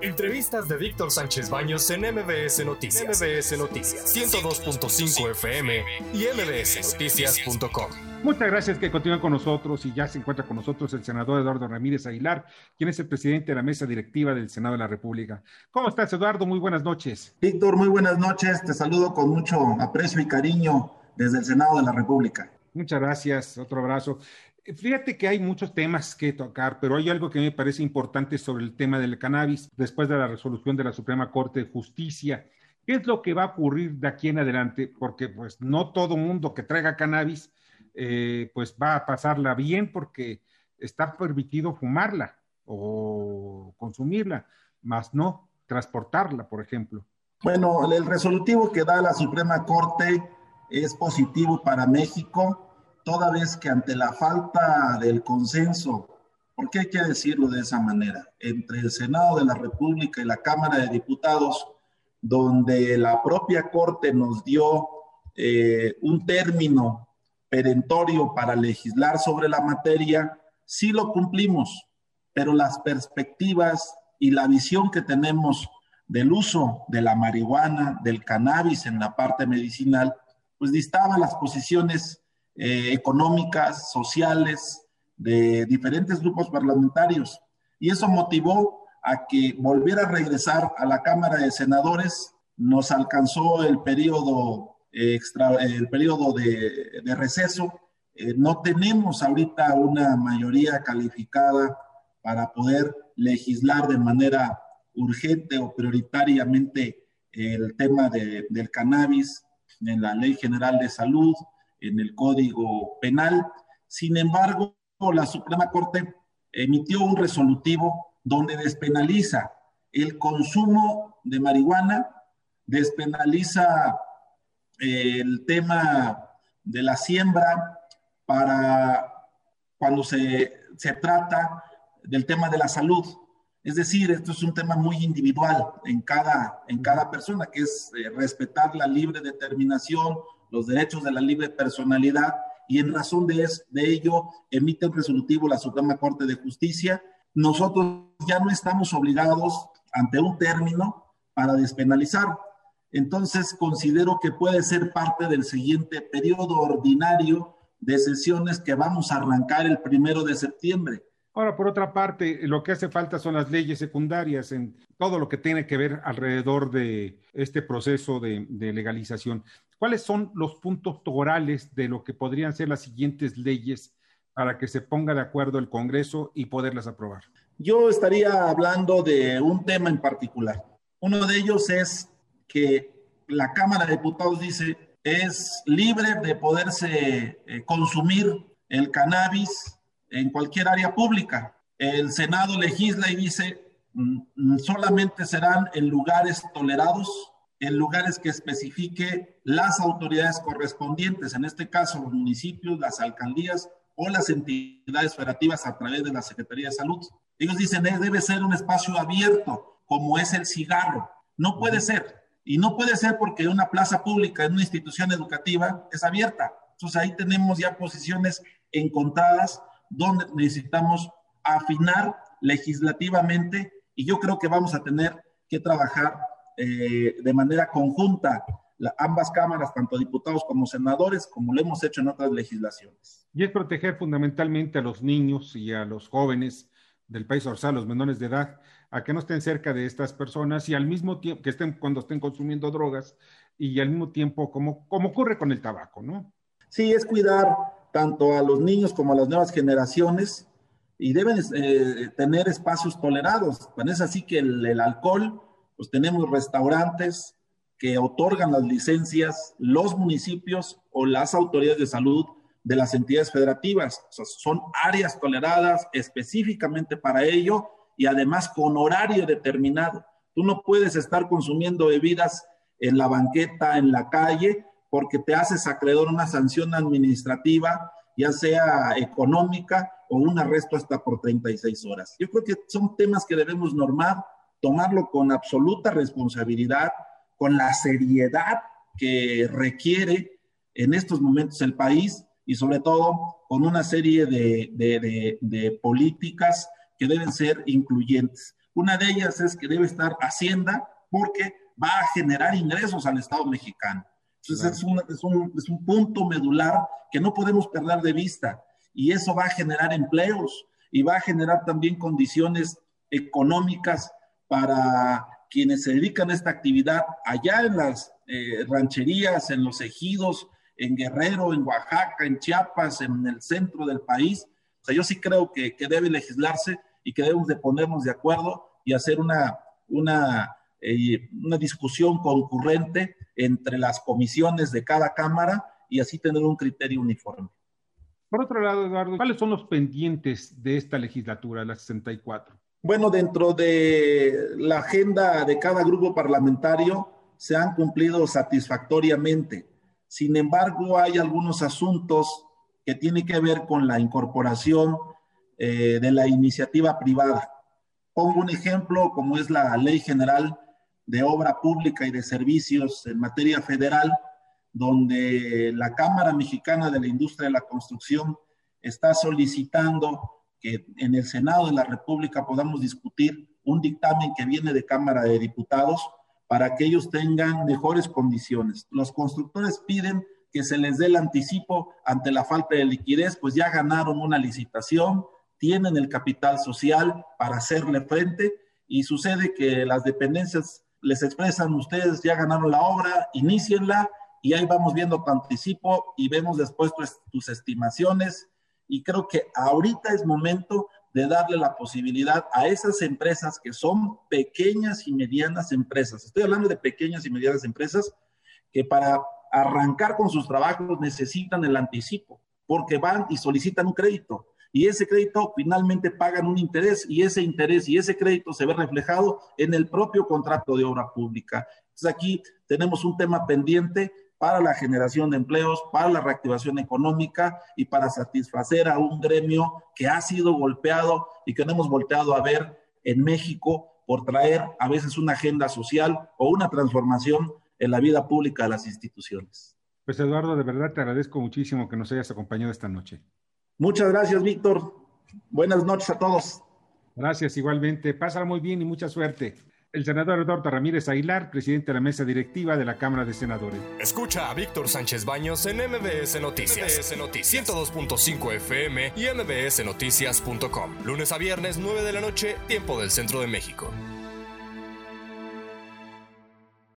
Entrevistas de Víctor Sánchez Baños en MBS Noticias. MBS Noticias 102.5 FM y mbsnoticias.com. Muchas gracias que continúan con nosotros y ya se encuentra con nosotros el senador Eduardo Ramírez Aguilar, quien es el presidente de la mesa directiva del Senado de la República. ¿Cómo estás, Eduardo? Muy buenas noches. Víctor, muy buenas noches. Te saludo con mucho aprecio y cariño desde el Senado de la República. Muchas gracias. Otro abrazo. Fíjate que hay muchos temas que tocar, pero hay algo que me parece importante sobre el tema del cannabis después de la resolución de la Suprema Corte de Justicia. ¿Qué es lo que va a ocurrir de aquí en adelante? Porque pues no todo mundo que traiga cannabis eh, pues va a pasarla bien porque está permitido fumarla o consumirla, más no transportarla, por ejemplo. Bueno, el resolutivo que da la Suprema Corte es positivo para México toda vez que ante la falta del consenso, ¿por qué hay que decirlo de esa manera? Entre el Senado de la República y la Cámara de Diputados, donde la propia Corte nos dio eh, un término perentorio para legislar sobre la materia, sí lo cumplimos, pero las perspectivas y la visión que tenemos del uso de la marihuana, del cannabis en la parte medicinal, pues distaban las posiciones eh, económicas, sociales, de diferentes grupos parlamentarios. Y eso motivó a que volviera a regresar a la Cámara de Senadores. Nos alcanzó el periodo, extra, el periodo de, de receso. Eh, no tenemos ahorita una mayoría calificada para poder legislar de manera urgente o prioritariamente el tema de, del cannabis en la Ley General de Salud, en el Código Penal. Sin embargo, la Suprema Corte emitió un resolutivo donde despenaliza el consumo de marihuana, despenaliza eh, el tema de la siembra para cuando se, se trata del tema de la salud. Es decir, esto es un tema muy individual en cada, en cada persona, que es eh, respetar la libre determinación, los derechos de la libre personalidad y en razón de, de ello emite un resolutivo la Suprema Corte de Justicia. Nosotros ya no estamos obligados ante un término para despenalizar. Entonces considero que puede ser parte del siguiente periodo ordinario de sesiones que vamos a arrancar el primero de septiembre. Ahora, por otra parte, lo que hace falta son las leyes secundarias en todo lo que tiene que ver alrededor de este proceso de, de legalización. ¿Cuáles son los puntos torales de lo que podrían ser las siguientes leyes para que se ponga de acuerdo el Congreso y poderlas aprobar? Yo estaría hablando de un tema en particular. Uno de ellos es que la Cámara de Diputados dice es libre de poderse eh, consumir el cannabis en cualquier área pública. El Senado legisla y dice mm, solamente serán en lugares tolerados en lugares que especifique las autoridades correspondientes, en este caso los municipios, las alcaldías o las entidades federativas a través de la Secretaría de Salud. Ellos dicen, debe ser un espacio abierto, como es el cigarro. No puede ser. Y no puede ser porque una plaza pública en una institución educativa es abierta. Entonces ahí tenemos ya posiciones encontradas donde necesitamos afinar legislativamente y yo creo que vamos a tener que trabajar eh, de manera conjunta ambas cámaras, tanto diputados como senadores, como lo hemos hecho en otras legislaciones. Y es proteger fundamentalmente a los niños y a los jóvenes del país, o sea, los menores de edad, a que no estén cerca de estas personas y al mismo tiempo que estén cuando estén consumiendo drogas y al mismo tiempo como, como ocurre con el tabaco, ¿no? Sí, es cuidar tanto a los niños como a las nuevas generaciones y deben eh, tener espacios tolerados. Bueno, es así que el, el alcohol pues tenemos restaurantes que otorgan las licencias los municipios o las autoridades de salud de las entidades federativas. O sea, son áreas toleradas específicamente para ello y además con horario determinado. Tú no puedes estar consumiendo bebidas en la banqueta, en la calle, porque te haces acreedor una sanción administrativa, ya sea económica o un arresto hasta por 36 horas. Yo creo que son temas que debemos normar tomarlo con absoluta responsabilidad, con la seriedad que requiere en estos momentos el país y sobre todo con una serie de, políticas que deben ser incluyentes. Una de ellas es que debe estar Hacienda porque va a generar ingresos al Estado mexicano. Entonces es, un, es, un, es un punto medular que no podemos perder de vista y eso va a generar empleos y va a generar también condiciones económicas para quienes se dedican a esta actividad allá en las eh, rancherías, en los ejidos, en Guerrero, en Oaxaca, en Chiapas, en el centro del país. O sea, yo sí creo que, debe legislarse y que debemos de ponernos de acuerdo y hacer una, una, eh, una discusión concurrente entre las comisiones de cada Cámara y así tener un criterio uniforme. Por otro lado, Eduardo, ¿cuáles son los pendientes de esta legislatura, la 64? Bueno, dentro de la agenda de cada grupo parlamentario se han cumplido satisfactoriamente. Sin embargo, hay algunos asuntos que tienen que ver con la incorporación eh, de la iniciativa privada. Pongo un ejemplo como es la Ley General de Obra Pública y de Servicios en materia federal, donde la Cámara Mexicana de la Industria de la Construcción está solicitando que en el Senado de la República podamos discutir un dictamen que viene de Cámara de Diputados para que ellos tengan mejores condiciones. Los constructores piden que se les dé el anticipo ante la falta de liquidez, pues ya ganaron una licitación, tienen el capital social para hacerle frente y sucede que las dependencias les expresan, ustedes ya ganaron la obra, inicienla y ahí vamos viendo tu anticipo y vemos después tus, estimaciones y creo que ahorita es momento de darle la posibilidad a esas empresas que son pequeñas y medianas empresas. Estoy hablando de pequeñas y medianas empresas que para arrancar con sus trabajos necesitan el anticipo, porque van y solicitan un crédito y ese crédito finalmente pagan un interés y ese interés y ese crédito se ve reflejado en el propio contrato de obra pública. Entonces aquí tenemos un tema pendiente para la generación de empleos, para la reactivación económica y para satisfacer a un gremio que ha sido golpeado y que no hemos volteado a ver en México por traer a veces una agenda social o una transformación en la vida pública de las instituciones. Pues Eduardo, de verdad te agradezco muchísimo que nos hayas acompañado esta noche. Muchas gracias, Víctor. Buenas noches a todos. Gracias, igualmente. Pásala muy bien y mucha suerte el senador Eduardo Ramírez Aguilar, presidente de la mesa directiva de la Cámara de Senadores. Escucha a Víctor Sánchez Baños en MBS Noticias, MBS Noticias 102.5 FM y MBSNoticias.com. Lunes a viernes, 9 de la noche, tiempo del centro de México.